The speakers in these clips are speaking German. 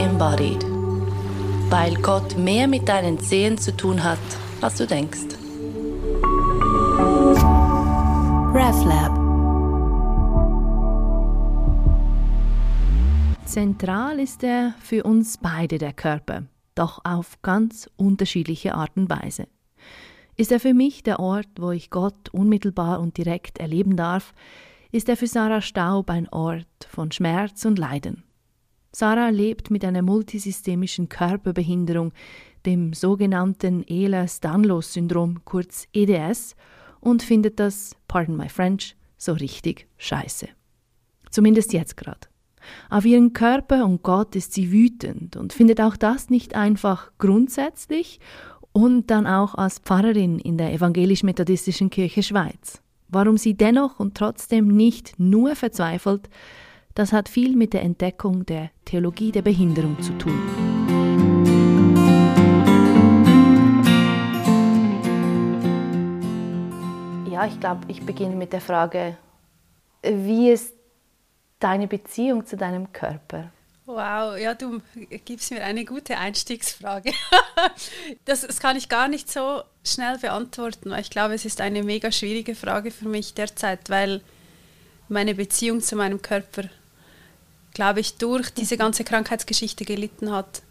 embodied. Weil Gott mehr mit deinen Zehen zu tun hat, als du denkst. RefLab Zentral ist er für uns beide der Körper, doch auf ganz unterschiedliche Art und Weise. Ist er für mich der Ort, wo ich Gott unmittelbar und direkt erleben darf, ist er für Sarah Staub ein Ort von Schmerz und Leiden. Sarah lebt mit einer multisystemischen Körperbehinderung, dem sogenannten Ehlers-Danlos-Syndrom, kurz EDS, und findet das, pardon my French, so richtig scheiße. Zumindest jetzt gerade. Auf ihren Körper und Gott ist sie wütend und findet auch das nicht einfach grundsätzlich und dann auch als Pfarrerin in der evangelisch-methodistischen Kirche Schweiz. Warum sie dennoch und trotzdem nicht nur verzweifelt, das hat viel mit der Entdeckung der Theologie der Behinderung zu tun. Ja, ich glaube, ich beginne mit der Frage, wie ist deine Beziehung zu deinem Körper? Wow, ja, du gibst mir eine gute Einstiegsfrage. das, das, kann ich gar nicht so schnell beantworten, weil ich glaube, es ist eine mega schwierige Frage für mich derzeit, weil meine Beziehung zu meinem Körper, glaube ich, durch diese ganze Krankheitsgeschichte gelitten hat.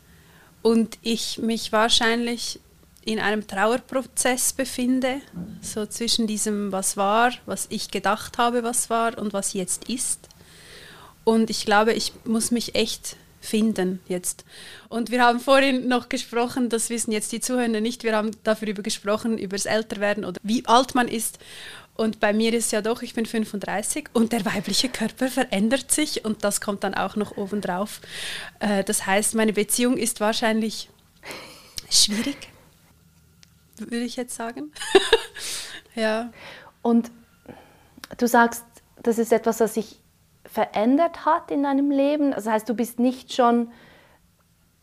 Und ich mich wahrscheinlich in einem Trauerprozess befinde, so zwischen diesem, was war, was ich gedacht habe, was war und was jetzt ist. Und ich glaube, ich muss mich echt finden jetzt. Und wir haben vorhin noch gesprochen, das wissen jetzt die Zuhörer nicht, wir haben darüber gesprochen, über das Älterwerden oder wie alt man ist. Und bei mir ist ja doch, ich bin 35 und der weibliche Körper verändert sich und das kommt dann auch noch obendrauf. Äh, das heißt, meine Beziehung ist wahrscheinlich schwierig, würde ich jetzt sagen. ja. Und du sagst, das ist etwas, was ich verändert hat in deinem Leben? Das heißt, du bist nicht schon,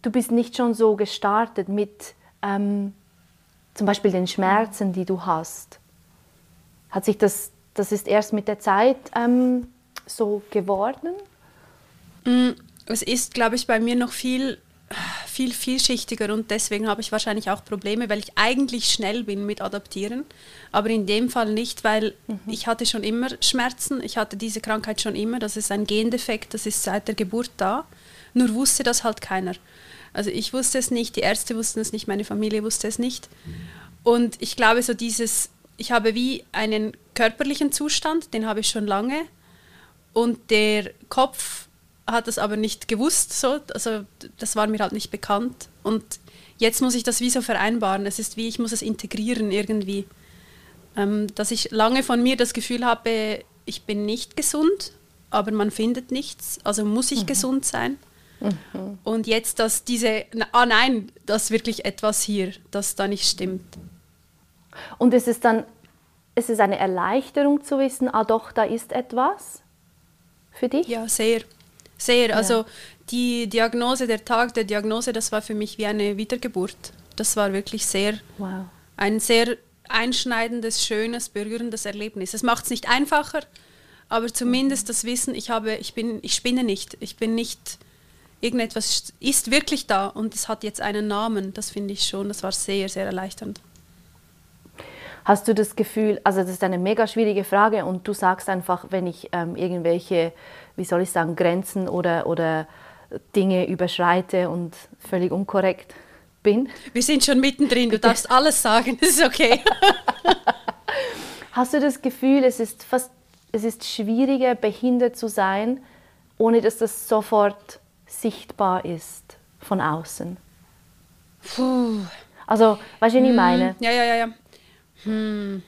du bist nicht schon so gestartet mit ähm, zum Beispiel den Schmerzen, die du hast. Hat sich das, das ist erst mit der Zeit ähm, so geworden? Mm, es ist, glaube ich, bei mir noch viel viel vielschichtiger und deswegen habe ich wahrscheinlich auch Probleme, weil ich eigentlich schnell bin mit Adaptieren, aber in dem Fall nicht, weil mhm. ich hatte schon immer Schmerzen, ich hatte diese Krankheit schon immer, das ist ein Gendefekt, das ist seit der Geburt da, nur wusste das halt keiner. Also ich wusste es nicht, die Ärzte wussten es nicht, meine Familie wusste es nicht und ich glaube so dieses, ich habe wie einen körperlichen Zustand, den habe ich schon lange und der Kopf hat es aber nicht gewusst, so. also das war mir halt nicht bekannt. Und jetzt muss ich das wie so vereinbaren. Es ist wie, ich muss es integrieren irgendwie. Ähm, dass ich lange von mir das Gefühl habe, ich bin nicht gesund, aber man findet nichts, also muss ich mhm. gesund sein. Mhm. Und jetzt, dass diese, ah nein, das ist wirklich etwas hier, das da nicht stimmt. Und ist es dann, ist es eine Erleichterung zu wissen, ah doch, da ist etwas für dich? Ja, sehr. Sehr. Ja. Also die Diagnose, der Tag der Diagnose, das war für mich wie eine Wiedergeburt. Das war wirklich sehr wow. ein sehr einschneidendes, schönes, berührendes Erlebnis. Es macht es nicht einfacher, aber zumindest das Wissen, ich habe, ich bin, ich spinne nicht. Ich bin nicht irgendetwas ist wirklich da und es hat jetzt einen Namen. Das finde ich schon, das war sehr, sehr erleichternd. Hast du das Gefühl, also das ist eine mega schwierige Frage und du sagst einfach, wenn ich ähm, irgendwelche wie soll ich sagen, Grenzen oder, oder Dinge überschreite und völlig unkorrekt bin. Wir sind schon mittendrin, du darfst alles sagen, das ist okay. Hast du das Gefühl, es ist, fast, es ist schwieriger, behindert zu sein, ohne dass das sofort sichtbar ist von außen? Puh. Also, weißt du, was ich hm. meine? Ja, ja, ja, ja. Hm.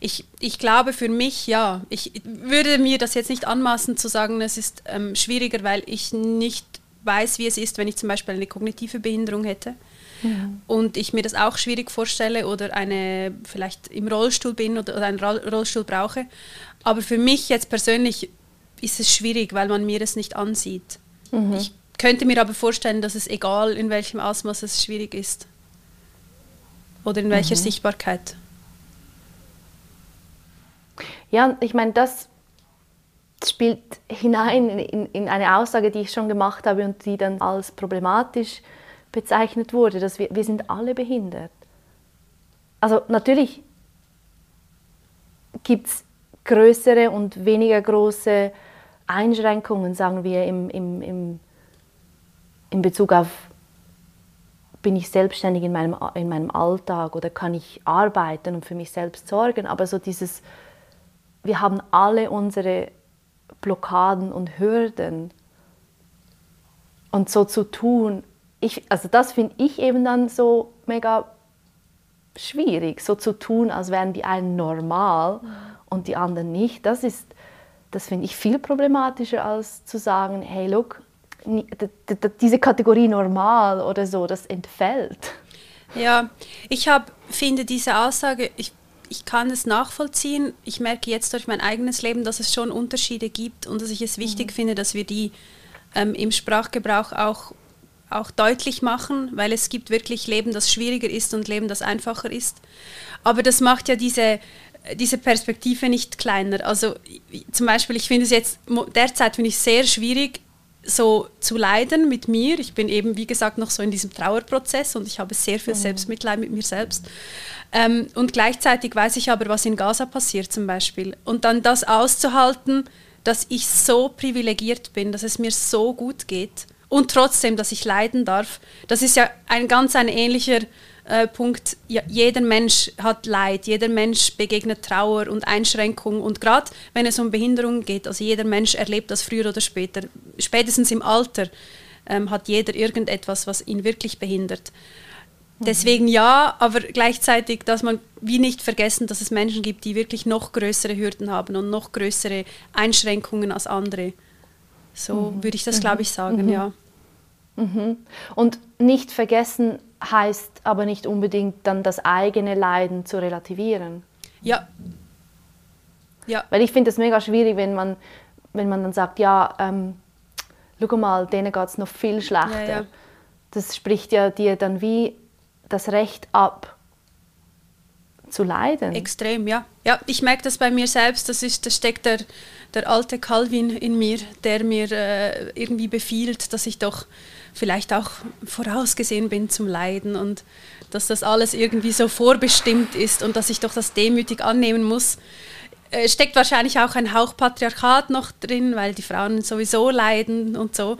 Ich, ich glaube für mich ja. Ich würde mir das jetzt nicht anmaßen zu sagen, es ist ähm, schwieriger, weil ich nicht weiß, wie es ist, wenn ich zum Beispiel eine kognitive Behinderung hätte. Ja. Und ich mir das auch schwierig vorstelle oder eine vielleicht im Rollstuhl bin oder, oder einen Rollstuhl brauche. Aber für mich jetzt persönlich ist es schwierig, weil man mir es nicht ansieht. Mhm. Ich könnte mir aber vorstellen, dass es egal in welchem Ausmaß es schwierig ist. Oder in welcher mhm. Sichtbarkeit. Ja, ich meine, das, spielt hinein in, in, eine Aussage, die ich schon gemacht habe und die dann als problematisch bezeichnet wurde, dass wir, wir sind alle behindert. Also natürlich gibt es größere und weniger große Einschränkungen, sagen wir, im, im, im, in Bezug auf, bin ich selbstständig in meinem, in meinem Alltag oder kann ich arbeiten und für mich selbst sorgen. Aber so dieses, wir haben alle unsere Blockaden und Hürden. Und so zu tun, ich, also das finde ich eben dann so mega schwierig, so zu tun, als wären die einen normal und die anderen nicht. Das ist, das finde ich viel problematischer, als zu sagen, hey, look, diese Kategorie normal oder so, das entfällt. Ja, ich hab, finde diese Aussage, ich, ich kann es nachvollziehen. Ich merke jetzt durch mein eigenes Leben, dass es schon Unterschiede gibt und dass ich es wichtig mhm. finde, dass wir die ähm, im Sprachgebrauch auch, auch deutlich machen, weil es gibt wirklich Leben, das schwieriger ist und Leben, das einfacher ist. Aber das macht ja diese diese Perspektive nicht kleiner. Also zum Beispiel, ich finde es jetzt derzeit finde ich sehr schwierig, so zu leiden mit mir. Ich bin eben, wie gesagt, noch so in diesem Trauerprozess und ich habe sehr viel mhm. Selbstmitleid mit mir selbst. Ähm, und gleichzeitig weiß ich aber, was in Gaza passiert zum Beispiel. Und dann das auszuhalten, dass ich so privilegiert bin, dass es mir so gut geht und trotzdem, dass ich leiden darf, das ist ja ein ganz ein ähnlicher äh, Punkt, ja, jeder Mensch hat Leid, jeder Mensch begegnet Trauer und Einschränkung und gerade wenn es um Behinderung geht, also jeder Mensch erlebt das früher oder später, spätestens im Alter ähm, hat jeder irgendetwas, was ihn wirklich behindert. Mhm. Deswegen ja, aber gleichzeitig, dass man wie nicht vergessen, dass es Menschen gibt, die wirklich noch größere Hürden haben und noch größere Einschränkungen als andere. So mhm. würde ich das, glaube ich, sagen, mhm. ja. Mhm. Und nicht vergessen, heißt aber nicht unbedingt dann das eigene Leiden zu relativieren. Ja. ja. Weil ich finde es mega schwierig, wenn man, wenn man dann sagt, ja, ähm, schau mal, denen geht es noch viel schlechter. Ja, ja. Das spricht ja dir dann wie das Recht ab, zu leiden. Extrem, ja. Ja, ich merke das bei mir selbst, das, ist, das steckt der, der alte Calvin in mir, der mir äh, irgendwie befiehlt, dass ich doch vielleicht auch vorausgesehen bin zum Leiden und dass das alles irgendwie so vorbestimmt ist und dass ich doch das demütig annehmen muss. Äh, steckt wahrscheinlich auch ein Hauch Patriarchat noch drin, weil die Frauen sowieso leiden und so.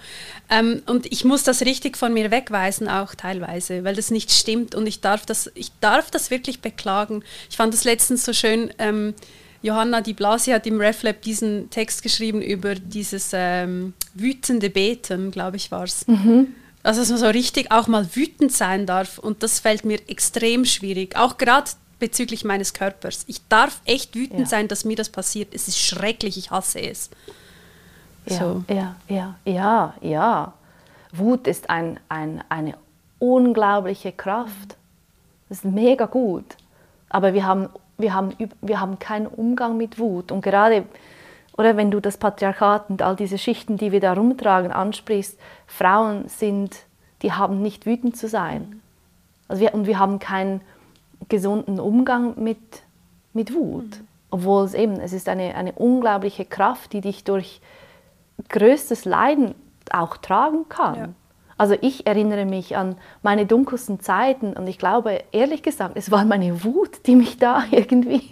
Ähm, und ich muss das richtig von mir wegweisen, auch teilweise, weil das nicht stimmt und ich darf das, ich darf das wirklich beklagen. Ich fand das letztens so schön. Ähm, Johanna Di Blasi hat im RefLab diesen Text geschrieben über dieses ähm, wütende Beten, glaube ich, war es. Mhm. Also, dass man so richtig auch mal wütend sein darf. Und das fällt mir extrem schwierig. Auch gerade bezüglich meines Körpers. Ich darf echt wütend ja. sein, dass mir das passiert. Es ist schrecklich, ich hasse es. Ja, so. ja, ja, ja, ja. Wut ist ein, ein, eine unglaubliche Kraft. Das ist mega gut. Aber wir haben wir haben, wir haben keinen Umgang mit Wut. Und gerade, oder wenn du das Patriarchat und all diese Schichten, die wir da rumtragen, ansprichst, Frauen sind, die haben nicht wütend zu sein. Also wir, und wir haben keinen gesunden Umgang mit, mit Wut. Mhm. Obwohl es eben, es ist eine, eine unglaubliche Kraft, die dich durch größtes Leiden auch tragen kann. Ja. Also ich erinnere mich an meine dunkelsten Zeiten und ich glaube, ehrlich gesagt, es war meine Wut, die mich da irgendwie,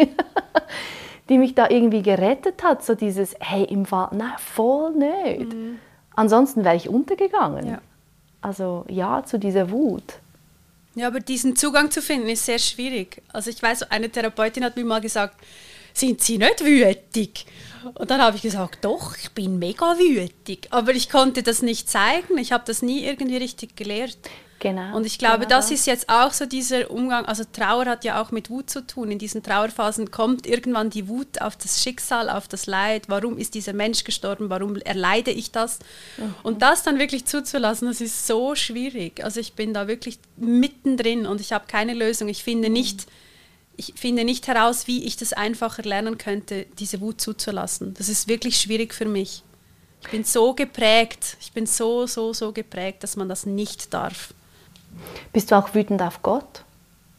die mich da irgendwie gerettet hat. So dieses, hey, im Fall, nein, voll nicht. Mhm. Ansonsten wäre ich untergegangen. Ja. Also ja, zu dieser Wut. Ja, aber diesen Zugang zu finden ist sehr schwierig. Also ich weiß, eine Therapeutin hat mir mal gesagt, sind Sie nicht wütig? Und dann habe ich gesagt, doch, ich bin mega wütig. Aber ich konnte das nicht zeigen. Ich habe das nie irgendwie richtig gelehrt. Genau. Und ich glaube, genau das ist jetzt auch so dieser Umgang. Also Trauer hat ja auch mit Wut zu tun. In diesen Trauerphasen kommt irgendwann die Wut auf das Schicksal, auf das Leid. Warum ist dieser Mensch gestorben? Warum erleide ich das? Mhm. Und das dann wirklich zuzulassen, das ist so schwierig. Also ich bin da wirklich mittendrin und ich habe keine Lösung. Ich finde mhm. nicht ich finde nicht heraus, wie ich das einfacher lernen könnte, diese Wut zuzulassen. Das ist wirklich schwierig für mich. Ich bin so geprägt, ich bin so, so, so geprägt, dass man das nicht darf. Bist du auch wütend auf Gott?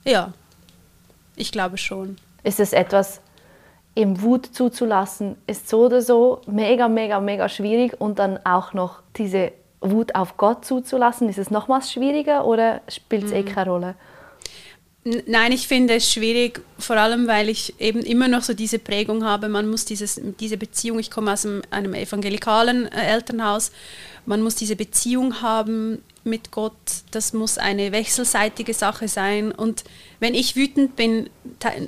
Ja, ich glaube schon. Ist es etwas, eben Wut zuzulassen, ist so oder so mega, mega, mega schwierig und dann auch noch diese Wut auf Gott zuzulassen, ist es nochmals schwieriger oder spielt es eh keine Rolle? Nein, ich finde es schwierig, vor allem weil ich eben immer noch so diese Prägung habe, man muss dieses, diese Beziehung, ich komme aus einem, einem evangelikalen äh, Elternhaus, man muss diese Beziehung haben mit Gott, das muss eine wechselseitige Sache sein. Und wenn ich wütend bin,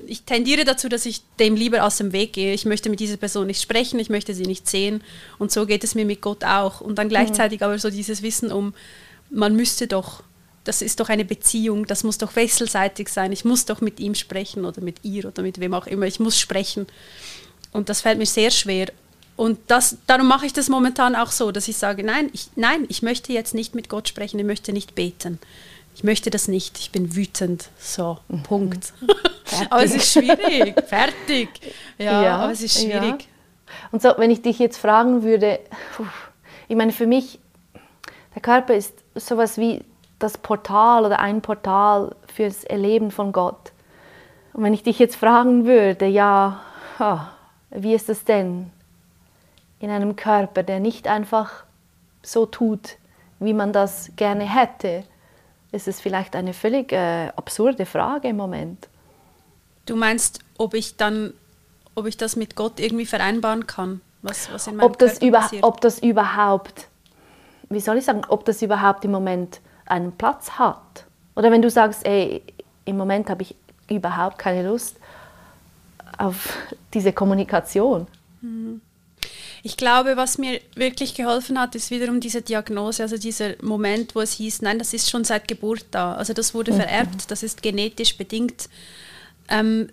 ich tendiere dazu, dass ich dem lieber aus dem Weg gehe. Ich möchte mit dieser Person nicht sprechen, ich möchte sie nicht sehen. Und so geht es mir mit Gott auch. Und dann gleichzeitig mhm. aber so dieses Wissen um, man müsste doch das ist doch eine Beziehung, das muss doch wechselseitig sein. Ich muss doch mit ihm sprechen oder mit ihr oder mit wem auch immer. Ich muss sprechen. Und das fällt mir sehr schwer. Und das, darum mache ich das momentan auch so, dass ich sage, nein ich, nein, ich möchte jetzt nicht mit Gott sprechen, ich möchte nicht beten. Ich möchte das nicht, ich bin wütend. So, mhm. Punkt. aber es ist schwierig, fertig. Ja, ja, aber es ist schwierig. Ja. Und so, wenn ich dich jetzt fragen würde, ich meine, für mich, der Körper ist sowas wie das Portal oder ein Portal fürs Erleben von Gott. Und wenn ich dich jetzt fragen würde, ja, wie ist es denn in einem Körper, der nicht einfach so tut, wie man das gerne hätte, ist es vielleicht eine völlig äh, absurde Frage im Moment. Du meinst, ob ich dann, ob ich das mit Gott irgendwie vereinbaren kann, was, was in meinem ob das Körper passiert? Ob das überhaupt, wie soll ich sagen, ob das überhaupt im Moment einen Platz hat. Oder wenn du sagst, ey, im Moment habe ich überhaupt keine Lust auf diese Kommunikation. Mhm. Ich glaube, was mir wirklich geholfen hat, ist wiederum diese Diagnose, also dieser Moment, wo es hieß, nein, das ist schon seit Geburt da. Also das wurde mhm. vererbt, das ist genetisch bedingt. Ähm,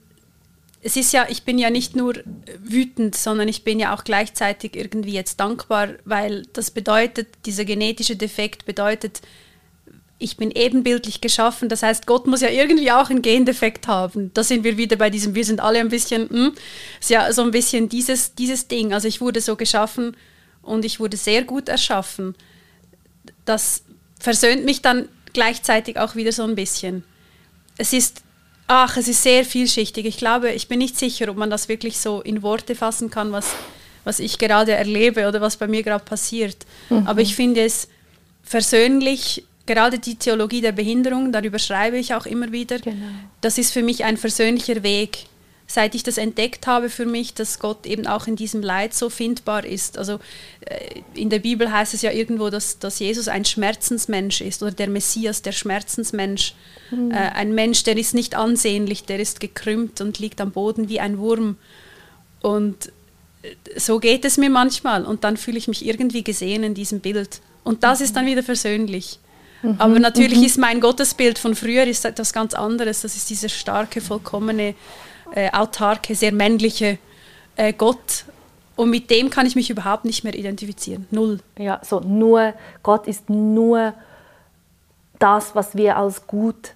es ist ja, ich bin ja nicht nur wütend, sondern ich bin ja auch gleichzeitig irgendwie jetzt dankbar, weil das bedeutet, dieser genetische Defekt bedeutet, ich bin ebenbildlich geschaffen. Das heißt, Gott muss ja irgendwie auch einen Gendefekt haben. Da sind wir wieder bei diesem, wir sind alle ein bisschen, hm, ist ja so ein bisschen dieses, dieses Ding. Also ich wurde so geschaffen und ich wurde sehr gut erschaffen. Das versöhnt mich dann gleichzeitig auch wieder so ein bisschen. Es ist, ach, es ist sehr vielschichtig. Ich glaube, ich bin nicht sicher, ob man das wirklich so in Worte fassen kann, was, was ich gerade erlebe oder was bei mir gerade passiert. Mhm. Aber ich finde es versöhnlich gerade die Theologie der Behinderung, darüber schreibe ich auch immer wieder, genau. das ist für mich ein versöhnlicher Weg. Seit ich das entdeckt habe für mich, dass Gott eben auch in diesem Leid so findbar ist. Also äh, in der Bibel heißt es ja irgendwo, dass, dass Jesus ein Schmerzensmensch ist oder der Messias, der Schmerzensmensch. Mhm. Äh, ein Mensch, der ist nicht ansehnlich, der ist gekrümmt und liegt am Boden wie ein Wurm. Und äh, so geht es mir manchmal und dann fühle ich mich irgendwie gesehen in diesem Bild. Und das mhm. ist dann wieder versöhnlich. Mhm. Aber natürlich mhm. ist mein Gottesbild von früher ist etwas ganz anderes. Das ist dieser starke, vollkommene, äh, autarke, sehr männliche äh, Gott. Und mit dem kann ich mich überhaupt nicht mehr identifizieren. Null. Ja, so nur, Gott ist nur das, was wir als gut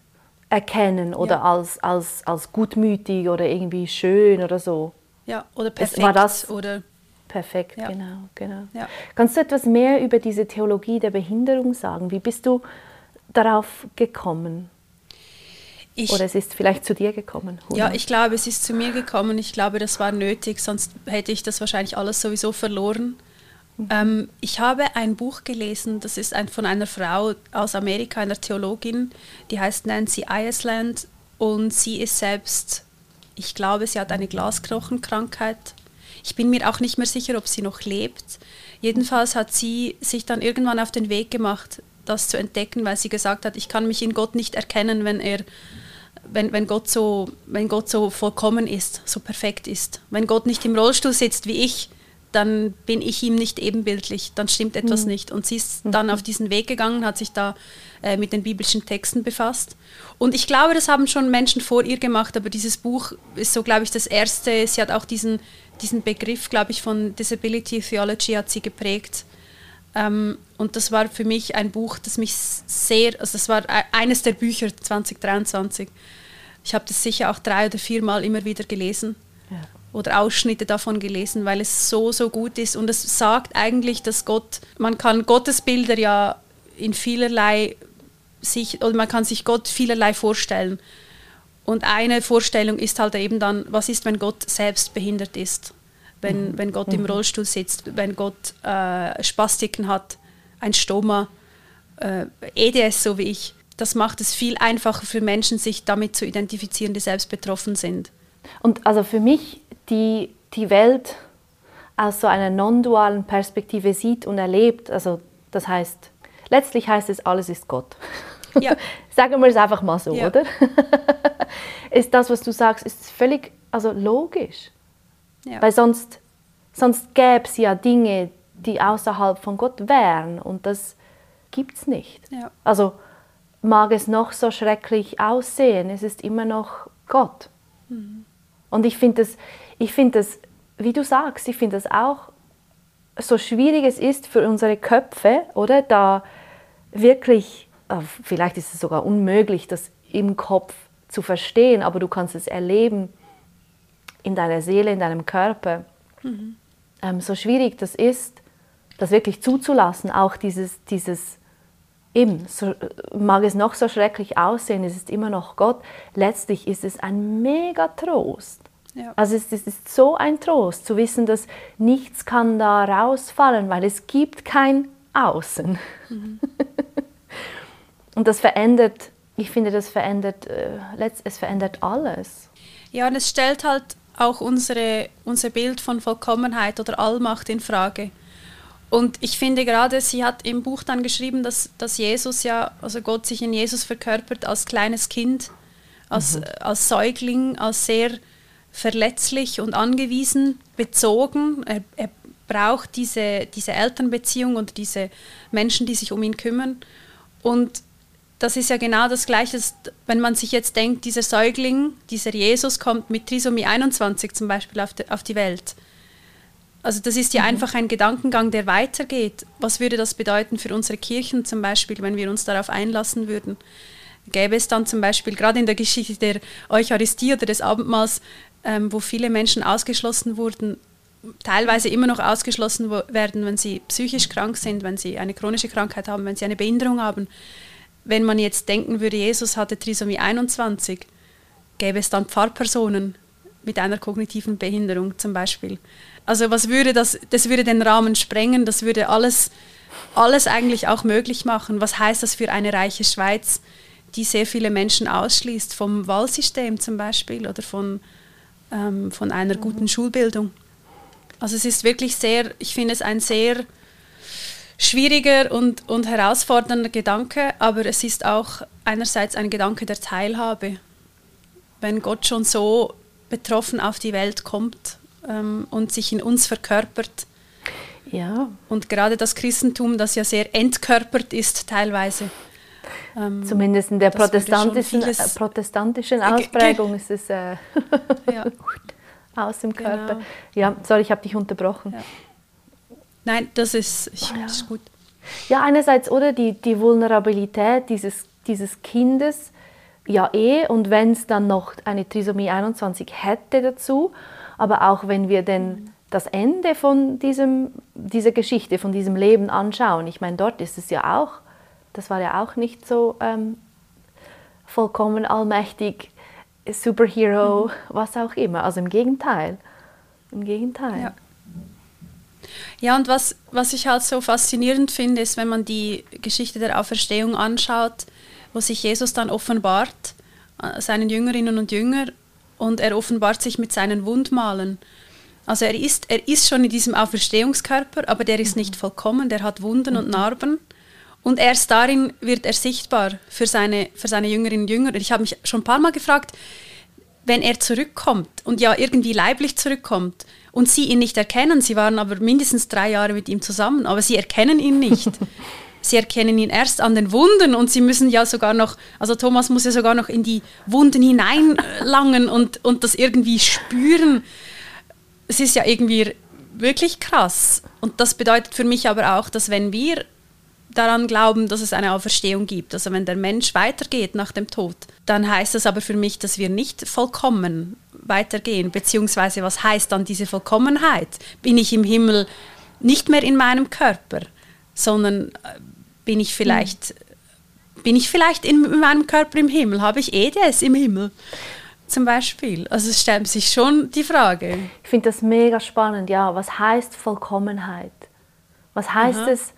erkennen oder ja. als, als, als gutmütig oder irgendwie schön oder so. Ja, oder perfekt. Es war das, oder Perfekt, ja. genau, genau. Ja. Kannst du etwas mehr über diese Theologie der Behinderung sagen? Wie bist du darauf gekommen? Ich, Oder es ist vielleicht zu dir gekommen? Ja, ich glaube, es ist zu mir gekommen. Ich glaube, das war nötig, sonst hätte ich das wahrscheinlich alles sowieso verloren. Mhm. Ähm, ich habe ein Buch gelesen, das ist ein, von einer Frau aus Amerika, einer Theologin, die heißt Nancy Iceland und sie ist selbst, ich glaube, sie hat eine Glasknochenkrankheit ich bin mir auch nicht mehr sicher, ob sie noch lebt. Jedenfalls hat sie sich dann irgendwann auf den Weg gemacht, das zu entdecken, weil sie gesagt hat, ich kann mich in Gott nicht erkennen, wenn er wenn, wenn, Gott so, wenn Gott so vollkommen ist, so perfekt ist. Wenn Gott nicht im Rollstuhl sitzt wie ich, dann bin ich ihm nicht ebenbildlich, dann stimmt etwas mhm. nicht. Und sie ist dann auf diesen Weg gegangen, hat sich da äh, mit den biblischen Texten befasst. Und ich glaube, das haben schon Menschen vor ihr gemacht, aber dieses Buch ist so, glaube ich, das erste. Sie hat auch diesen diesen Begriff, glaube ich, von Disability Theology hat sie geprägt. Ähm, und das war für mich ein Buch, das mich sehr, also das war e-, eines der Bücher 2023. Ich habe das sicher auch drei oder viermal immer wieder gelesen ja. Oder Ausschnitte davon gelesen, weil es so, so gut ist. Und es sagt eigentlich, dass Gott, man kann Gottesbilder ja in vielerlei sich, oder man kann sich Gott vielerlei vorstellen. Und eine Vorstellung ist halt eben dann, was ist, wenn Gott selbst behindert ist? Wenn, mhm. wenn Gott im mhm. Rollstuhl sitzt, wenn Gott äh, Spastiken hat, ein Stoma, äh, EDS so wie ich. Das macht es viel einfacher für Menschen, sich damit zu identifizieren, die selbst betroffen sind. Und also für mich, die die Welt aus so einer non-dualen Perspektive sieht und erlebt, also das heißt, letztlich heißt es, alles ist Gott. Ja. Sagen wir es einfach mal so, ja. oder? ist das, was du sagst, ist völlig also logisch. Ja. Weil sonst, sonst gäbe es ja Dinge, die außerhalb von Gott wären und das gibt es nicht. Ja. Also mag es noch so schrecklich aussehen, es ist immer noch Gott. Mhm. Und ich finde das, find das, wie du sagst, ich finde das auch, so schwierig es ist für unsere Köpfe, oder, da wirklich, äh, vielleicht ist es sogar unmöglich, das im Kopf zu verstehen, aber du kannst es erleben in deiner Seele, in deinem Körper. Mhm. Ähm, so schwierig das ist, das wirklich zuzulassen, auch dieses, dieses eben, so, mag es noch so schrecklich aussehen, es ist immer noch Gott. Letztlich ist es ein mega Trost. Ja. Also es, es, ist so ein Trost zu wissen, dass nichts kann da rausfallen, weil es gibt kein Außen. Mhm. und das verändert, ich finde, das verändert, äh, es verändert alles. Ja, und es stellt halt auch unsere, unser Bild von Vollkommenheit oder Allmacht in Frage. Und ich finde gerade, sie hat im Buch dann geschrieben, dass, dass Jesus ja, also Gott sich in Jesus verkörpert als kleines Kind, als, mhm. als Säugling, als sehr verletzlich und angewiesen, bezogen. Er, er braucht diese, diese Elternbeziehung und diese Menschen, die sich um ihn kümmern. Und das ist ja genau das Gleiche, wenn man sich jetzt denkt, dieser Säugling, dieser Jesus kommt mit Trisomie 21 zum Beispiel auf die, auf die Welt also das ist ja mhm. einfach ein Gedankengang, der weitergeht. Was würde das bedeuten für unsere Kirchen zum Beispiel, wenn wir uns darauf einlassen würden? Gäbe es dann zum Beispiel gerade in der Geschichte der Eucharistie oder des Abendmahls, ähm, wo viele Menschen ausgeschlossen wurden, teilweise immer noch ausgeschlossen werden, wenn sie psychisch krank sind, wenn sie eine chronische Krankheit haben, wenn sie eine Behinderung haben. Wenn man jetzt denken würde, Jesus hatte Trisomie 21, gäbe es dann Pfarrpersonen mit einer kognitiven Behinderung zum Beispiel. Also was würde das, das würde den Rahmen sprengen, das würde alles, alles eigentlich auch möglich machen. Was heißt das für eine reiche Schweiz, die sehr viele Menschen ausschließt, vom Wahlsystem zum Beispiel oder von, ähm, von einer mhm. guten Schulbildung? Also es ist wirklich sehr, ich finde es ein sehr schwieriger und, und herausfordernder Gedanke, aber es ist auch einerseits ein Gedanke der Teilhabe. Wenn Gott schon so betroffen auf die Welt kommt ähm, und sich in uns verkörpert. Ja. Und gerade das Christentum, das ja sehr entkörpert ist teilweise. Ähm, Zumindest in der protestantischen, äh, protestantischen Ausprägung ist es äh, ja. aus dem Körper. Genau. Ja, sorry, ich habe dich unterbrochen. Ja. Nein, das ist, ich, ja. ist gut. Ja, einerseits, oder die, die Vulnerabilität dieses, dieses Kindes, ja eh, und wenn es dann noch eine Trisomie 21 hätte dazu, aber auch wenn wir denn das Ende von diesem, dieser Geschichte, von diesem Leben anschauen, ich meine, dort ist es ja auch, das war ja auch nicht so ähm, vollkommen allmächtig, Superhero, mhm. was auch immer. Also im Gegenteil. Im Gegenteil. Ja. Ja, und was, was ich halt so faszinierend finde, ist, wenn man die Geschichte der Auferstehung anschaut, wo sich Jesus dann offenbart, äh, seinen Jüngerinnen und Jüngern, und er offenbart sich mit seinen Wundmalen. Also er ist, er ist schon in diesem Auferstehungskörper, aber der ist nicht vollkommen, der hat Wunden und mhm. Narben. Und erst darin wird er sichtbar für seine, für seine Jüngerinnen und Jünger. Und ich habe mich schon ein paar Mal gefragt, wenn er zurückkommt und ja irgendwie leiblich zurückkommt und sie ihn nicht erkennen, sie waren aber mindestens drei Jahre mit ihm zusammen, aber sie erkennen ihn nicht. Sie erkennen ihn erst an den Wunden und sie müssen ja sogar noch, also Thomas muss ja sogar noch in die Wunden hineinlangen und, und das irgendwie spüren. Es ist ja irgendwie wirklich krass. Und das bedeutet für mich aber auch, dass wenn wir daran glauben, dass es eine Auferstehung gibt, also wenn der Mensch weitergeht nach dem Tod, dann heißt das aber für mich, dass wir nicht vollkommen weitergehen, beziehungsweise was heißt dann diese Vollkommenheit? Bin ich im Himmel nicht mehr in meinem Körper, sondern äh, bin ich vielleicht bin ich vielleicht in, in meinem Körper im Himmel? Habe ich EDS im Himmel? Zum Beispiel. Also es stellt sich schon die Frage. Ich finde das mega spannend, ja. Was heißt Vollkommenheit? Was heißt Aha. es,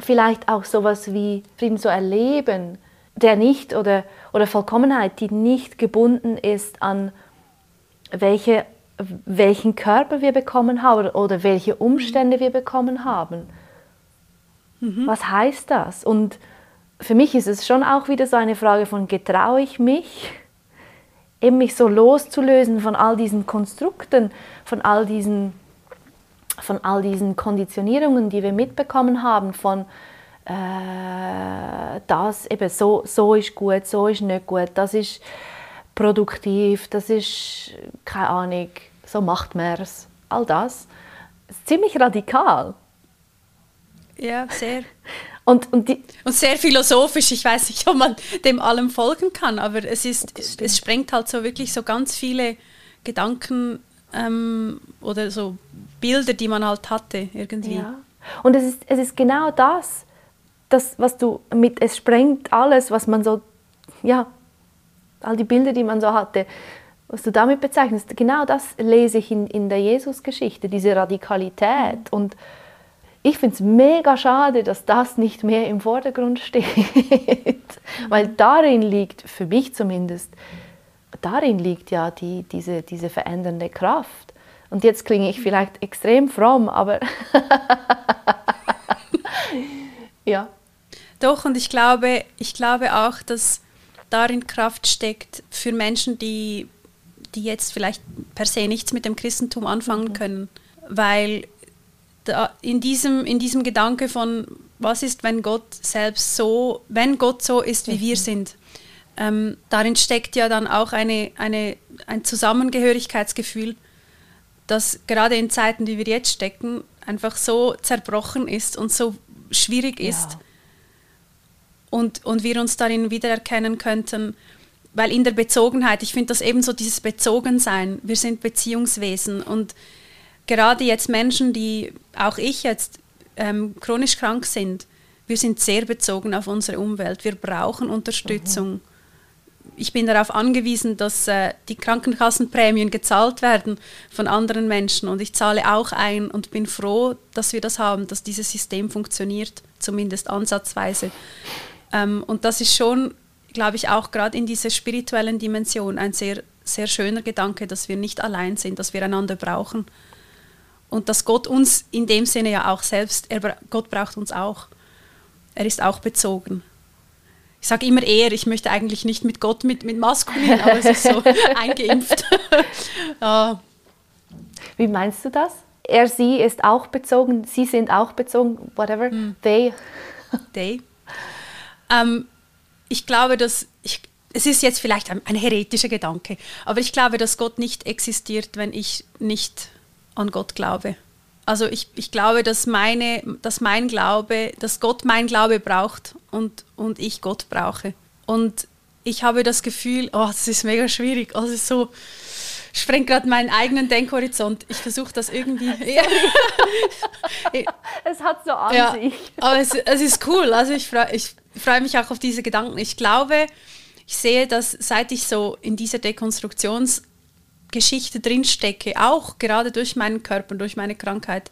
vielleicht auch sowas wie Frieden zu erleben, der nicht oder, oder Vollkommenheit, die nicht gebunden ist an welche, welchen Körper wir bekommen haben oder welche Umstände wir bekommen haben. Mhm. Was heißt das? Und für mich ist es schon auch wieder so eine Frage von, getraue ich mich, eben mich so loszulösen von all diesen Konstrukten, von all diesen, von all diesen Konditionierungen, die wir mitbekommen haben, von äh, das eben so, so ist gut, so ist nicht gut, das ist produktiv, das ist, keine Ahnung, so macht man es. All das. ist ziemlich radikal. Ja, sehr. Und, und, die, und sehr philosophisch. Ich weiß nicht, ob man dem allem folgen kann, aber es, ist, es sprengt halt so wirklich so ganz viele Gedanken ähm, oder so Bilder, die man halt hatte irgendwie. Ja. Und es ist, es ist genau das, das, was du mit, es sprengt alles, was man so, ja, all die Bilder, die man so hatte, was du damit bezeichnest, genau das lese ich in, in der Jesus-Geschichte, diese Radikalität und ich finde es mega schade, dass das nicht mehr im Vordergrund steht, weil darin liegt, für mich zumindest, darin liegt ja die, diese, diese verändernde Kraft. Und jetzt klinge ich vielleicht extrem fromm, aber ja. Doch, und ich glaube, ich glaube auch, dass darin Kraft steckt für Menschen, die, die jetzt vielleicht per se nichts mit dem Christentum anfangen können. Weil in, diesem, in diesem Gedanke von, was ist, wenn Gott selbst so, wenn Gott so ist, wie wir sind, ähm, darin steckt ja dann auch eine, eine, ein Zusammengehörigkeitsgefühl, das gerade in Zeiten, die wir jetzt stecken, einfach so zerbrochen ist und so schwierig ist. Ja. Und, und wir uns darin wiedererkennen könnten, weil in der Bezogenheit, ich finde das eben so dieses Bezogensein, wir sind Beziehungswesen und gerade jetzt Menschen, die auch ich jetzt ähm, chronisch krank sind, wir sind sehr bezogen auf unsere Umwelt. Wir brauchen Unterstützung. Mhm. Ich bin darauf angewiesen, dass äh, die Krankenkassenprämien gezahlt werden von anderen Menschen und ich zahle auch ein und bin froh, dass wir das haben, dass dieses System funktioniert, zumindest ansatzweise. Ähm, und das ist schon, glaube ich, auch gerade in dieser spirituellen Dimension ein sehr, sehr schöner Gedanke, dass wir nicht allein sind, dass wir einander brauchen und dass Gott uns in dem Sinne ja auch selbst, er, Gott braucht uns auch. Er ist auch bezogen. Ich sage immer er, ich möchte eigentlich nicht mit Gott, mit, mit maskulin, aber es ist so eingeimpft. ja. Wie meinst du das? Er, sie ist auch bezogen, sie sind auch bezogen, whatever, hm. they. They. Ähm, ich glaube, dass, ich, es ist jetzt vielleicht ein, ein heretischer Gedanke, aber ich glaube, dass Gott nicht existiert, wenn ich nicht an Gott glaube. Also ich, ich glaube, dass, meine, dass mein Glaube, dass Gott mein Glaube braucht und, und ich Gott brauche. Und ich habe das Gefühl, oh, das ist mega schwierig. Also so sprengt gerade meinen eigenen Denkhorizont. Ich versuche das irgendwie. es hat so an ja, sich. aber es, es ist cool. Also ich freue ich freu mich auch auf diese Gedanken. Ich glaube, ich sehe, dass seit ich so in dieser Dekonstruktions- Geschichte drinstecke, auch gerade durch meinen Körper, durch meine Krankheit,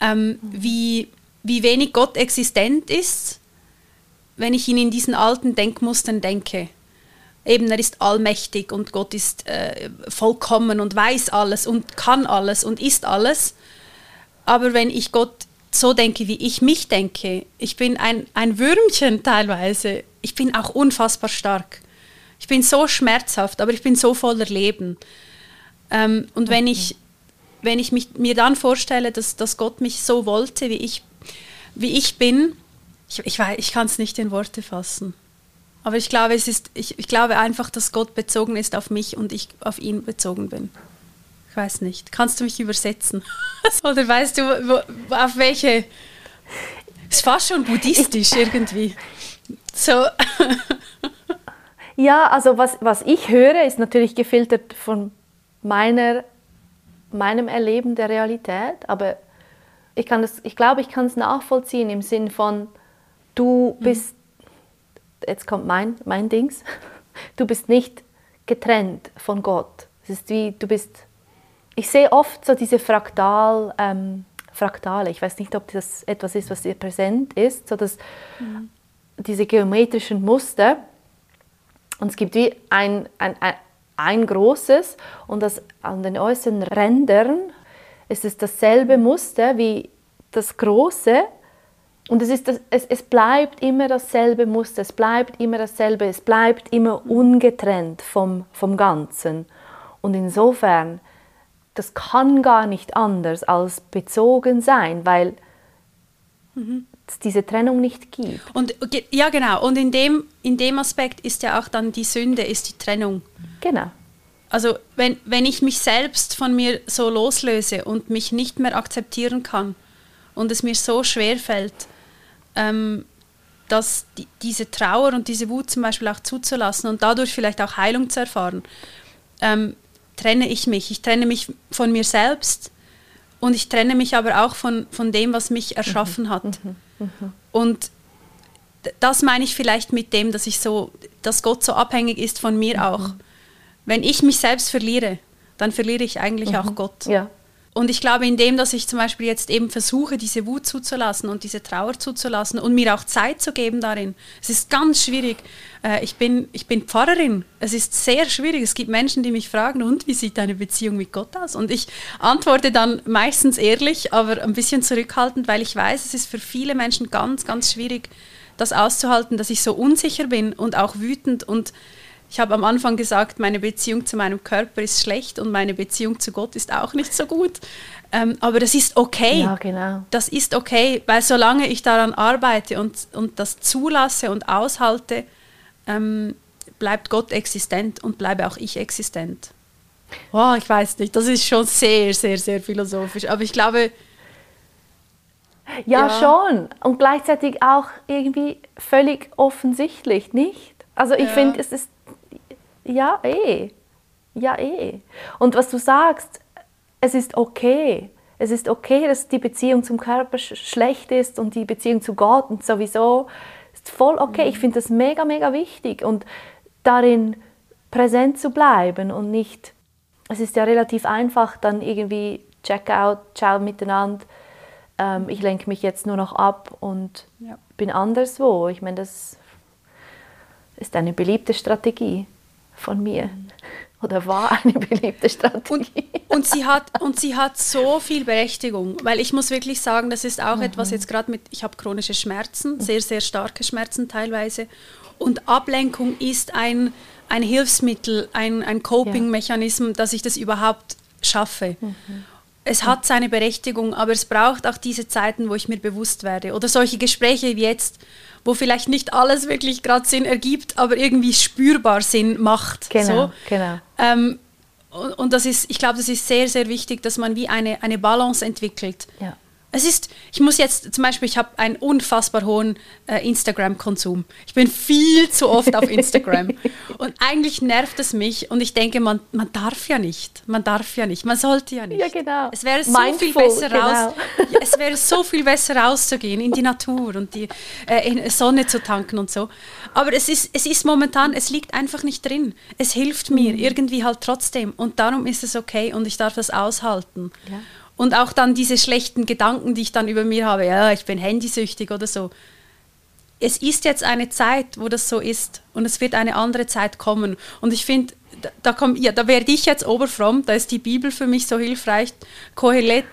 ähm, wie, wie wenig Gott existent ist, wenn ich ihn in diesen alten Denkmustern denke. Eben, er ist allmächtig und Gott ist äh, vollkommen und weiß alles und kann alles und ist alles. Aber wenn ich Gott so denke, wie ich mich denke, ich bin ein, ein Würmchen teilweise, ich bin auch unfassbar stark. Ich bin so schmerzhaft, aber ich bin so voller Leben. Ähm, und okay. wenn ich, wenn ich mich, mir dann vorstelle, dass, dass Gott mich so wollte, wie ich, wie ich bin, ich, ich, ich kann es nicht in Worte fassen. Aber ich glaube, es ist, ich, ich glaube einfach, dass Gott bezogen ist auf mich und ich auf ihn bezogen bin. Ich weiß nicht. Kannst du mich übersetzen? Oder weißt du, wo, auf welche? Es ist fast schon buddhistisch irgendwie. So. ja, also was, was ich höre, ist natürlich gefiltert von meiner, meinem Erleben der Realität, aber ich, kann das, ich glaube, ich kann es nachvollziehen im Sinn von, du mhm. bist, jetzt kommt mein, mein Dings, du bist nicht getrennt von Gott. Es ist wie, du bist, ich sehe oft so diese Fraktal, ähm, Fraktale, ich weiß nicht, ob das etwas ist, was dir präsent ist, so dass mhm. diese geometrischen Muster, und es gibt wie ein, ein, ein, ein großes und das an den äußeren Rändern ist es dasselbe Muster wie das große und es, ist das, es, es bleibt immer dasselbe Muster, es bleibt immer dasselbe, es bleibt immer ungetrennt vom, vom Ganzen. Und insofern, das kann gar nicht anders als bezogen sein, weil mhm. es diese Trennung nicht gibt. Und ja, genau. Und in dem, in dem Aspekt ist ja auch dann die Sünde, ist die Trennung. Genau. Also wenn, wenn ich mich selbst von mir so loslöse und mich nicht mehr akzeptieren kann und es mir so schwer fällt, ähm, dass die, diese Trauer und diese Wut zum Beispiel auch zuzulassen und dadurch vielleicht auch Heilung zu erfahren, ähm, trenne ich mich. Ich trenne mich von mir selbst und ich trenne mich aber auch von, von dem, was mich erschaffen hat. Mhm. Mhm. Und das meine ich vielleicht mit dem, dass ich so, dass Gott so abhängig ist von mir auch. Wenn ich mich selbst verliere, dann verliere ich eigentlich auch Gott. Ja. Und ich glaube, indem, dass ich zum Beispiel jetzt eben versuche, diese Wut zuzulassen und diese Trauer zuzulassen und mir auch Zeit zu geben darin. Es ist ganz schwierig. Äh, ich, bin, ich bin Pfarrerin. Es ist sehr schwierig. Es gibt Menschen, die mich fragen, und wie sieht deine Beziehung mit Gott aus? Und ich antworte dann meistens ehrlich, aber ein bisschen zurückhaltend, weil ich weiß, es ist für viele Menschen ganz, ganz schwierig, das auszuhalten, dass ich so unsicher bin und auch wütend und ich habe am Anfang gesagt, meine Beziehung zu meinem Körper ist schlecht und meine Beziehung zu Gott ist auch nicht so gut. Ähm, aber das ist okay. Ja, genau. Das ist okay, weil solange ich daran arbeite und, und das zulasse und aushalte, ähm, bleibt Gott existent und bleibe auch ich existent. Oh, ich weiß nicht, das ist schon sehr, sehr, sehr philosophisch. Aber ich glaube. Ja, ja. schon. Und gleichzeitig auch irgendwie völlig offensichtlich, nicht? Also ich ja. finde, es ist ja, eh. Ja, eh. Und was du sagst, es ist okay. Es ist okay, dass die Beziehung zum Körper sch schlecht ist und die Beziehung zu Gott und sowieso ist voll okay. Ich finde das mega, mega wichtig und darin präsent zu bleiben und nicht, es ist ja relativ einfach, dann irgendwie Checkout, ciao miteinander, ähm, ich lenke mich jetzt nur noch ab und ja. bin anderswo. Ich meine, das ist eine beliebte Strategie von mir oder war eine beliebte Strategie. Und, und, sie hat, und sie hat so viel Berechtigung, weil ich muss wirklich sagen, das ist auch mhm. etwas jetzt gerade mit, ich habe chronische Schmerzen, sehr, sehr starke Schmerzen teilweise. Und Ablenkung ist ein, ein Hilfsmittel, ein, ein Coping-Mechanismus, ja. dass ich das überhaupt schaffe. Mhm. Es hat seine Berechtigung, aber es braucht auch diese Zeiten, wo ich mir bewusst werde. Oder solche Gespräche wie jetzt, wo vielleicht nicht alles wirklich gerade Sinn ergibt, aber irgendwie spürbar Sinn macht. Genau, so. genau. Ähm, und, und, das ist, ich glaube, das ist sehr, sehr wichtig, dass man wie eine, eine Balance entwickelt. Ja. Es ist, ich muss jetzt zum Beispiel, ich habe einen unfassbar hohen äh, Instagram-Konsum. Ich bin viel zu oft auf Instagram. und eigentlich nervt es mich und ich denke, man, man darf ja nicht. Man darf ja nicht. Man sollte ja nicht. Ja, genau. Es wäre so Mindful, viel besser genau. raus. Es wäre so viel besser rauszugehen in die Natur und die äh, in Sonne zu tanken und so. Aber es ist, es ist momentan, es liegt einfach nicht drin. Es hilft mir mhm. irgendwie halt trotzdem und darum ist es okay und ich darf das aushalten. Ja. Und auch dann diese schlechten Gedanken, die ich dann über mir habe, ja, ich bin handysüchtig oder so. Es ist jetzt eine Zeit, wo das so ist und es wird eine andere Zeit kommen. Und ich finde, da, da, ja, da werde ich jetzt oberfromm, da ist die Bibel für mich so hilfreich, Kohelet,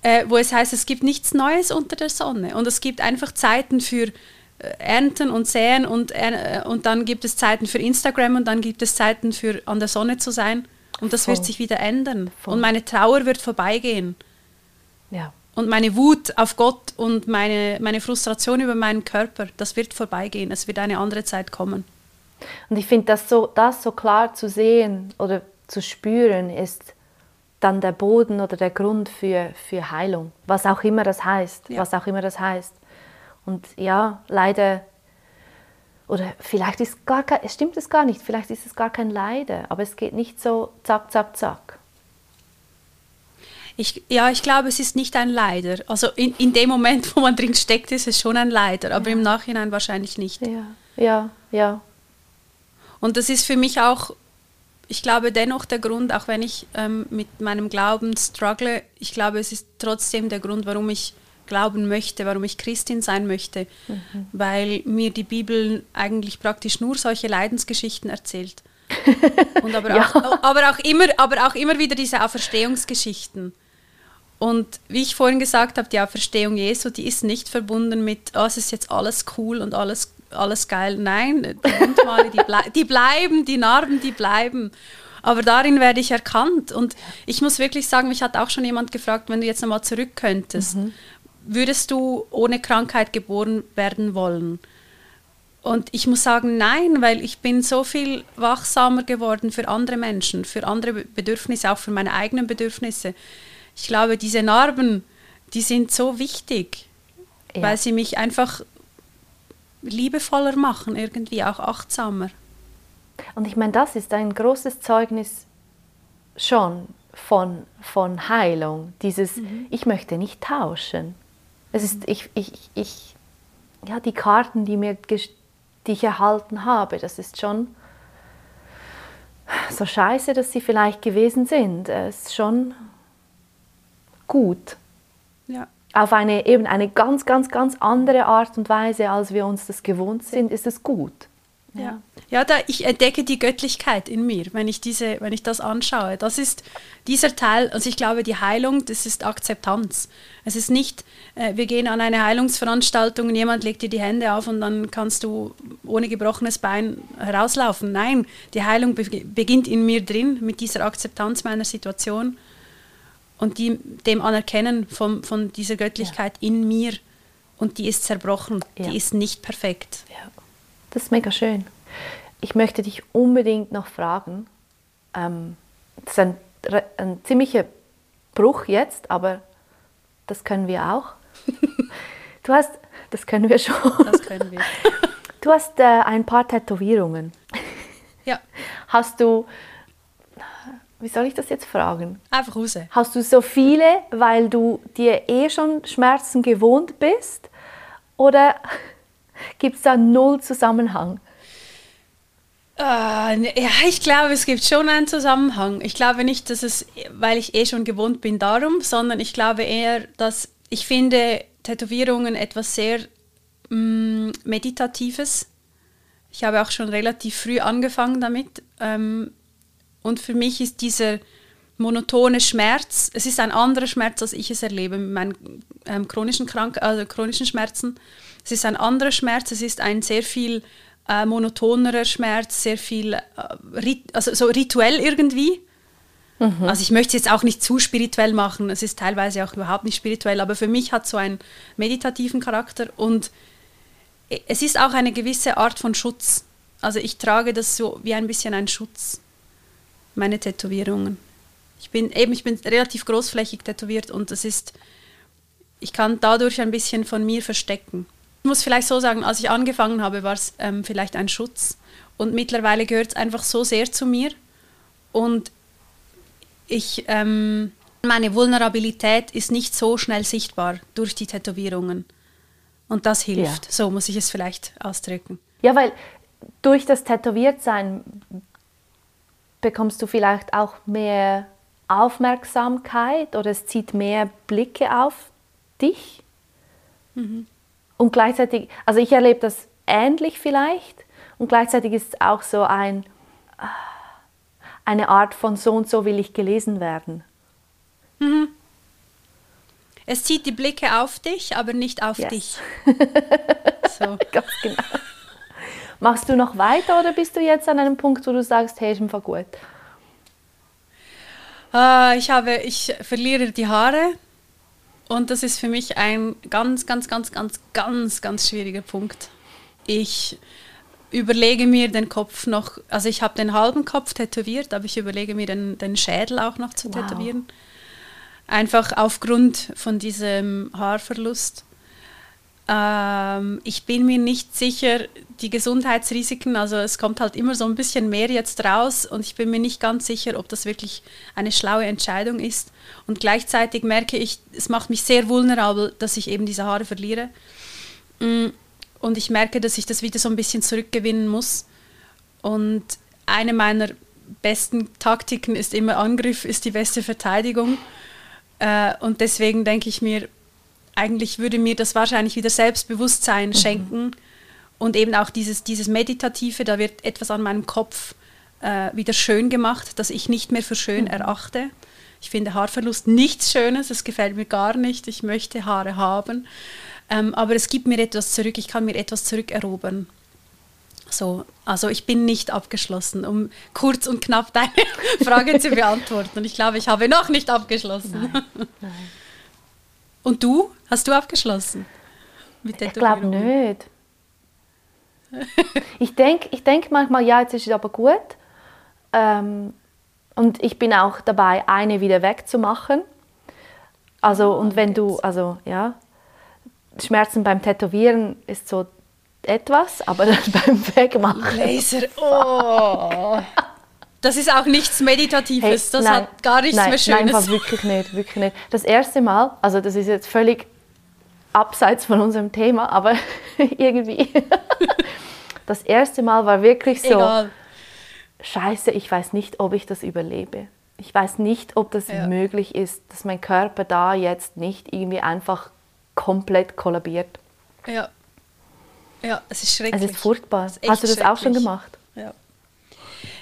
äh, wo es heißt, es gibt nichts Neues unter der Sonne. Und es gibt einfach Zeiten für äh, Ernten und Säen und, äh, und dann gibt es Zeiten für Instagram und dann gibt es Zeiten für an der Sonne zu sein. Und das Voll. wird sich wieder ändern. Voll. Und meine Trauer wird vorbeigehen. Ja. Und meine Wut auf Gott und meine, meine Frustration über meinen Körper, das wird vorbeigehen. Es wird eine andere Zeit kommen. Und ich finde, das so, das so klar zu sehen oder zu spüren, ist dann der Boden oder der Grund für, für Heilung. Was auch immer das heißt. Ja. Was auch immer das heißt. Und ja, leider, oder vielleicht ist gar kein, stimmt es gar nicht, vielleicht ist es gar kein Leiden, aber es geht nicht so zack, zack, zack. Ich, ja, ich glaube, es ist nicht ein Leider. Also in, in dem Moment, wo man drin steckt, ist es schon ein Leider, aber ja. im Nachhinein wahrscheinlich nicht. Ja. Ja, ja. Und das ist für mich auch, ich glaube dennoch der Grund, auch wenn ich ähm, mit meinem Glauben struggle, ich glaube, es ist trotzdem der Grund, warum ich glauben möchte, warum ich Christin sein möchte, mhm. weil mir die Bibel eigentlich praktisch nur solche Leidensgeschichten erzählt. Und aber, ja. auch, aber, auch immer, aber auch immer wieder diese Auferstehungsgeschichten. Und wie ich vorhin gesagt habe, die Auferstehung Jesu, die ist nicht verbunden mit, oh, es ist jetzt alles cool und alles, alles geil. Nein, die Wundmale, die, blei die bleiben, die Narben, die bleiben. Aber darin werde ich erkannt. Und ich muss wirklich sagen, mich hat auch schon jemand gefragt, wenn du jetzt nochmal zurück könntest, mhm. würdest du ohne Krankheit geboren werden wollen? Und ich muss sagen, nein, weil ich bin so viel wachsamer geworden für andere Menschen, für andere Bedürfnisse, auch für meine eigenen Bedürfnisse. Ich glaube, diese Narben, die sind so wichtig, ja. weil sie mich einfach liebevoller machen, irgendwie auch achtsamer. Und ich meine, das ist ein großes Zeugnis schon von, von Heilung, dieses mhm. ich möchte nicht tauschen. Es ist, ich, ich, ich, ja, die Karten, die mir die ich erhalten habe. Das ist schon so scheiße, dass sie vielleicht gewesen sind. Es ist schon gut. Ja. Auf eine eben eine ganz, ganz, ganz andere Art und Weise, als wir uns das gewohnt sind, ist es gut. Ja, ja da, ich entdecke die Göttlichkeit in mir, wenn ich, diese, wenn ich das anschaue. Das ist dieser Teil, also ich glaube, die Heilung, das ist Akzeptanz. Es ist nicht, äh, wir gehen an eine Heilungsveranstaltung und jemand legt dir die Hände auf und dann kannst du ohne gebrochenes Bein herauslaufen. Nein, die Heilung be beginnt in mir drin mit dieser Akzeptanz meiner Situation und die, dem Anerkennen von, von dieser Göttlichkeit ja. in mir. Und die ist zerbrochen, ja. die ist nicht perfekt. Ja. Das ist mega schön. Ich möchte dich unbedingt noch fragen, ähm, das ist ein, ein ziemlicher Bruch jetzt, aber das können wir auch. Du hast, das können wir schon. Das können wir. Du hast äh, ein paar Tätowierungen. Ja. Hast du, wie soll ich das jetzt fragen? Einfach raus. Hast du so viele, weil du dir eh schon Schmerzen gewohnt bist? Oder gibt es da null Zusammenhang? Uh, ja, ich glaube, es gibt schon einen Zusammenhang. Ich glaube nicht, dass es, weil ich eh schon gewohnt bin, darum, sondern ich glaube eher, dass ich finde Tätowierungen etwas sehr mm, Meditatives. Ich habe auch schon relativ früh angefangen damit. Ähm, und für mich ist dieser monotone Schmerz, es ist ein anderer Schmerz, als ich es erlebe mit meinen ähm, chronischen, Krank also chronischen Schmerzen. Es ist ein anderer Schmerz, es ist ein sehr viel äh, monotonerer Schmerz, sehr viel, äh, also so rituell irgendwie. Mhm. Also ich möchte es jetzt auch nicht zu spirituell machen, es ist teilweise auch überhaupt nicht spirituell, aber für mich hat es so einen meditativen Charakter und es ist auch eine gewisse Art von Schutz. Also ich trage das so wie ein bisschen ein Schutz, meine Tätowierungen. Ich bin eben, ich bin relativ großflächig tätowiert und das ist, ich kann dadurch ein bisschen von mir verstecken. Ich muss vielleicht so sagen, als ich angefangen habe, war es ähm, vielleicht ein Schutz. Und mittlerweile gehört es einfach so sehr zu mir. Und ich, ähm, meine Vulnerabilität ist nicht so schnell sichtbar durch die Tätowierungen. Und das hilft. Ja. So muss ich es vielleicht ausdrücken. Ja, weil durch das Tätowiertsein bekommst du vielleicht auch mehr Aufmerksamkeit oder es zieht mehr Blicke auf dich. Mhm. Und gleichzeitig, also ich erlebe das ähnlich vielleicht und gleichzeitig ist es auch so ein, eine Art von so und so will ich gelesen werden. Mhm. Es zieht die Blicke auf dich, aber nicht auf yes. dich. so. Ganz genau. Machst du noch weiter oder bist du jetzt an einem Punkt, wo du sagst, hey, ist mir gut? Uh, ich habe, ich verliere die Haare und das ist für mich ein ganz, ganz, ganz, ganz, ganz, ganz schwieriger Punkt. Ich überlege mir den Kopf noch, also ich habe den halben Kopf tätowiert, aber ich überlege mir den, den Schädel auch noch zu wow. tätowieren. Einfach aufgrund von diesem Haarverlust. Ähm, ich bin mir nicht sicher, die Gesundheitsrisiken, also es kommt halt immer so ein bisschen mehr jetzt raus und ich bin mir nicht ganz sicher, ob das wirklich eine schlaue Entscheidung ist. Und gleichzeitig merke ich, es macht mich sehr vulnerabel, dass ich eben diese Haare verliere. Mm, und ich merke, dass ich das wieder so ein bisschen zurückgewinnen muss. Und eine meiner besten Taktiken ist immer Angriff, ist die beste Verteidigung. Äh, und deswegen denke ich mir, eigentlich würde mir das wahrscheinlich wieder Selbstbewusstsein mhm. schenken und eben auch dieses, dieses Meditative, da wird etwas an meinem Kopf äh, wieder schön gemacht, das ich nicht mehr für schön mhm. erachte. Ich finde Haarverlust nichts Schönes, es gefällt mir gar nicht, ich möchte Haare haben. Ähm, aber es gibt mir etwas zurück, ich kann mir etwas zurückerobern. So, also ich bin nicht abgeschlossen, um kurz und knapp deine Frage zu beantworten. Ich glaube, ich habe noch nicht abgeschlossen. Nein, nein. Und du? Hast du abgeschlossen? Mit ich glaube nicht. ich denke ich denk manchmal, ja, jetzt ist es aber gut. Ähm, und ich bin auch dabei, eine wieder wegzumachen. Also, oh, und wenn du, also, ja, Schmerzen beim Tätowieren ist so etwas, aber dann beim Wegmachen. Laser, oh. Das ist auch nichts Meditatives, hey, das nein, hat gar nichts nein, mehr Schönes. Nein, wirklich nicht, wirklich nicht. Das erste Mal, also das ist jetzt völlig abseits von unserem Thema, aber irgendwie. das erste Mal war wirklich so, Egal. scheiße, ich weiß nicht, ob ich das überlebe. Ich weiß nicht, ob das ja. möglich ist, dass mein Körper da jetzt nicht irgendwie einfach komplett kollabiert. Ja. Ja, es ist schrecklich. Es ist furchtbar. Es ist Hast du das auch schon gemacht? Ja.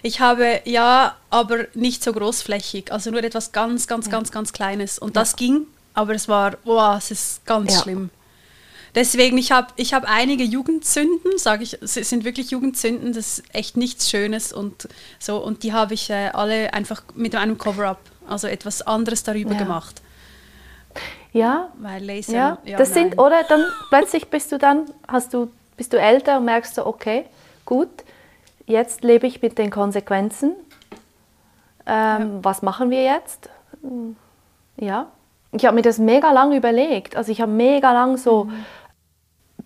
Ich habe, ja, aber nicht so großflächig. Also nur etwas ganz, ganz, ja. ganz, ganz Kleines. Und ja. das ging, aber es war, wow, es ist ganz ja. schlimm. Deswegen, ich habe ich hab einige Jugendzünden, sage ich, es sind wirklich Jugendzünden, das ist echt nichts Schönes und so. Und die habe ich äh, alle einfach mit einem Cover-up, also etwas anderes darüber gemacht. Ja, Weil Laser, ja, ja das nein. sind, oder dann plötzlich bist du dann, hast du, bist du älter und merkst so, okay, gut, jetzt lebe ich mit den Konsequenzen. Ähm, ja. Was machen wir jetzt? Ja, ich habe mir das mega lang überlegt. Also ich habe mega lang so mhm.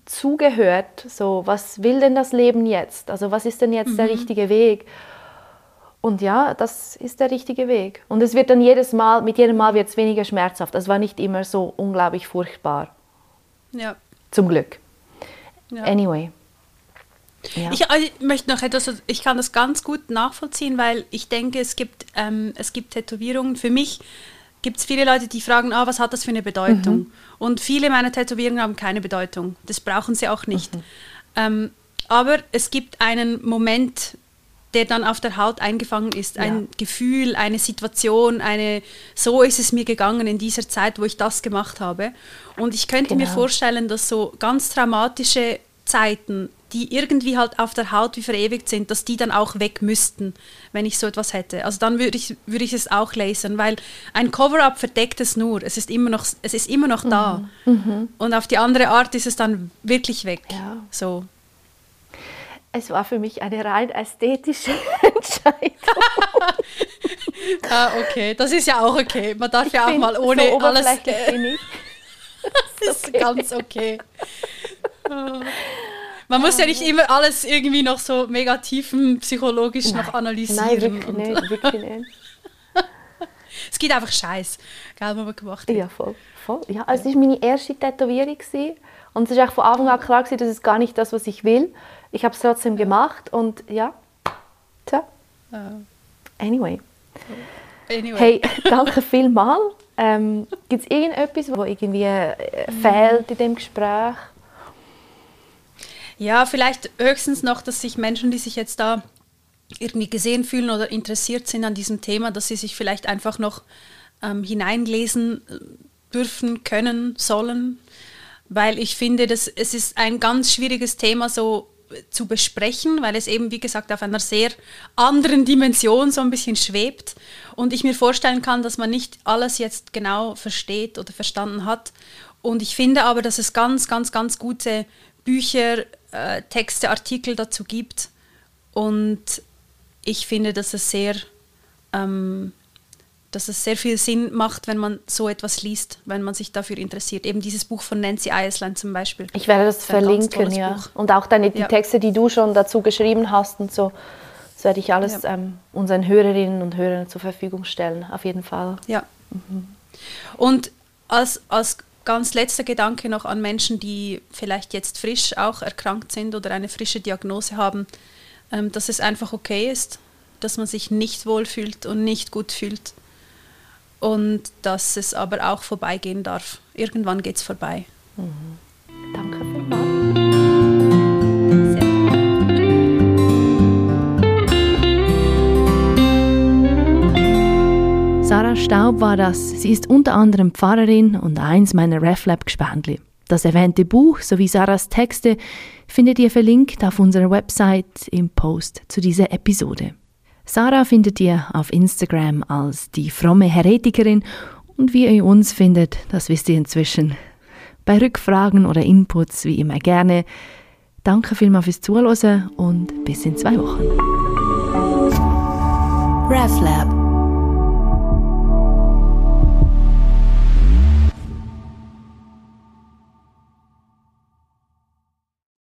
zugehört, so was will denn das Leben jetzt? Also was ist denn jetzt mhm. der richtige Weg? Und ja, das ist der richtige Weg. Und es wird dann jedes Mal, mit jedem Mal wird es weniger schmerzhaft. Das war nicht immer so unglaublich furchtbar. Ja. Zum Glück. Ja. Anyway. Ja. Ich, äh, ich, möchte noch etwas, ich kann das ganz gut nachvollziehen, weil ich denke, es gibt, ähm, es gibt Tätowierungen. Für mich gibt es viele Leute, die fragen, ah, was hat das für eine Bedeutung? Mhm. Und viele meiner Tätowierungen haben keine Bedeutung. Das brauchen sie auch nicht. Mhm. Ähm, aber es gibt einen Moment, der dann auf der Haut eingefangen ist. Ja. Ein Gefühl, eine Situation, eine, so ist es mir gegangen in dieser Zeit, wo ich das gemacht habe. Und ich könnte genau. mir vorstellen, dass so ganz traumatische Zeiten, die irgendwie halt auf der Haut wie verewigt sind, dass die dann auch weg müssten, wenn ich so etwas hätte. Also dann würde ich, würde ich es auch lasern, weil ein Cover-up verdeckt es nur. Es ist immer noch, es ist immer noch da. Mhm. Mhm. Und auf die andere Art ist es dann wirklich weg. Ja. So es war für mich eine rein ästhetische Entscheidung. ah, okay, das ist ja auch okay. Man darf ich ja auch mal ohne so alles. Ich. das ist okay. ganz okay. Man muss ja nicht immer alles irgendwie noch so mega tiefen psychologisch Nein. noch analysieren. Nein, wirklich nicht, wirklich nicht. es gibt einfach Scheiß, was man gemacht hat. Ja, voll. voll. Ja, also es war meine erste Tätowierung. Und es war von Anfang an klar, dass es gar nicht das, was ich will ich habe es trotzdem gemacht und ja, tja. Anyway. anyway. Hey, danke vielmals. Ähm, Gibt es irgendetwas, was irgendwie äh, fehlt in dem Gespräch? Ja, vielleicht höchstens noch, dass sich Menschen, die sich jetzt da irgendwie gesehen fühlen oder interessiert sind an diesem Thema, dass sie sich vielleicht einfach noch ähm, hineinlesen äh, dürfen, können, sollen, weil ich finde, dass es ist ein ganz schwieriges Thema, so zu besprechen, weil es eben, wie gesagt, auf einer sehr anderen Dimension so ein bisschen schwebt und ich mir vorstellen kann, dass man nicht alles jetzt genau versteht oder verstanden hat. Und ich finde aber, dass es ganz, ganz, ganz gute Bücher, äh, Texte, Artikel dazu gibt. Und ich finde, dass es sehr ähm, dass es sehr viel Sinn macht, wenn man so etwas liest, wenn man sich dafür interessiert. Eben dieses Buch von Nancy Iceland zum Beispiel. Ich werde das, das verlinken, ja. Buch. Und auch deine, die ja. Texte, die du schon dazu geschrieben hast und so. Das werde ich alles ja. ähm, unseren Hörerinnen und Hörern zur Verfügung stellen, auf jeden Fall. Ja. Mhm. Und als, als ganz letzter Gedanke noch an Menschen, die vielleicht jetzt frisch auch erkrankt sind oder eine frische Diagnose haben, ähm, dass es einfach okay ist, dass man sich nicht wohlfühlt und nicht gut fühlt und dass es aber auch vorbeigehen darf. Irgendwann geht es vorbei. Mhm. Danke Staub war das. Sie ist unter anderem Pfarrerin und eins meiner RefLab-Gespendli. Das erwähnte Buch sowie Sarahs Texte findet ihr verlinkt auf unserer Website im Post zu dieser Episode. Sarah findet ihr auf Instagram als die fromme Heretikerin und wie ihr uns findet, das wisst ihr inzwischen. Bei Rückfragen oder Inputs wie immer gerne. Danke vielmals fürs Zuhören und bis in zwei Wochen. RefLab